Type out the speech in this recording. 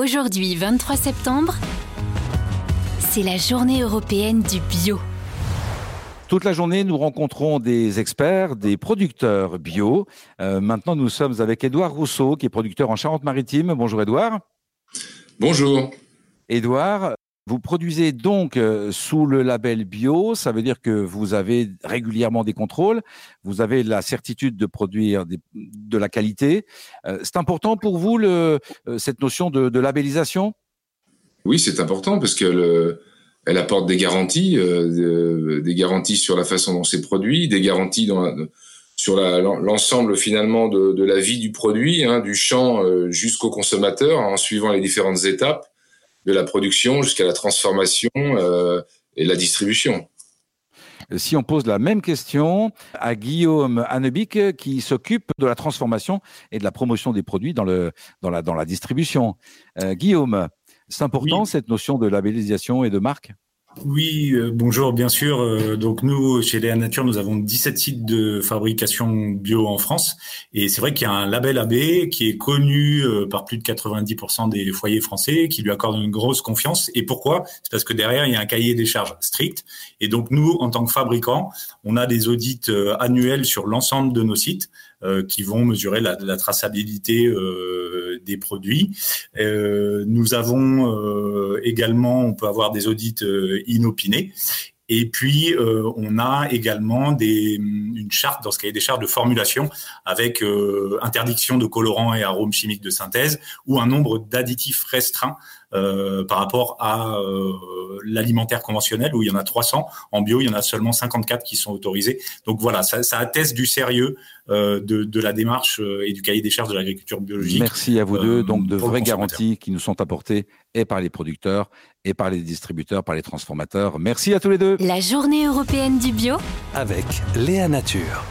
Aujourd'hui, 23 septembre, c'est la journée européenne du bio. Toute la journée, nous rencontrons des experts, des producteurs bio. Euh, maintenant, nous sommes avec Édouard Rousseau, qui est producteur en Charente-Maritime. Bonjour Édouard. Bonjour. Édouard, vous produisez donc euh, sous le label bio, ça veut dire que vous avez régulièrement des contrôles, vous avez la certitude de produire de la qualité. Euh, c'est important pour vous euh, cette notion de, labellisation? Oui, c'est important parce qu'elle elle apporte des garanties, des garanties sur la façon dont c'est produit, des garanties sur l'ensemble finalement de, la vie du produit, hein, du champ jusqu'au consommateur, en suivant les différentes étapes de la production jusqu'à la transformation euh, et la distribution. Si on pose la même question à Guillaume Hannebic, qui s'occupe de la transformation et de la promotion des produits dans, le, dans, la, dans la distribution. Euh, Guillaume, c'est important cette notion de labellisation et de marque? Oui, euh, bonjour, bien sûr. Euh, donc nous, chez Léa Nature, nous avons 17 sites de fabrication bio en France. Et c'est vrai qu'il y a un label AB qui est connu euh, par plus de 90% des foyers français, qui lui accorde une grosse confiance. Et pourquoi? C'est parce que derrière, il y a un cahier des charges strict. Et donc nous, en tant que fabricants, on a des audits annuels sur l'ensemble de nos sites qui vont mesurer la, la traçabilité des produits. nous avons également, on peut avoir des audits inopinés. Et puis, euh, on a également des, une charte dans ce cahier des charges de formulation avec euh, interdiction de colorants et arômes chimiques de synthèse ou un nombre d'additifs restreints euh, par rapport à l'alimentaire conventionnel où il y en a 300. En bio, il y en a seulement 54 qui sont autorisés. Donc voilà, ça, ça atteste du sérieux de, de, la démarche et du cahier des charges de l'agriculture biologique. Merci à vous deux. Donc de vraies garanties qui nous sont apportées et par les producteurs et par les distributeurs, par les transformateurs. Merci à tous les deux. La journée européenne du bio avec Léa Nature.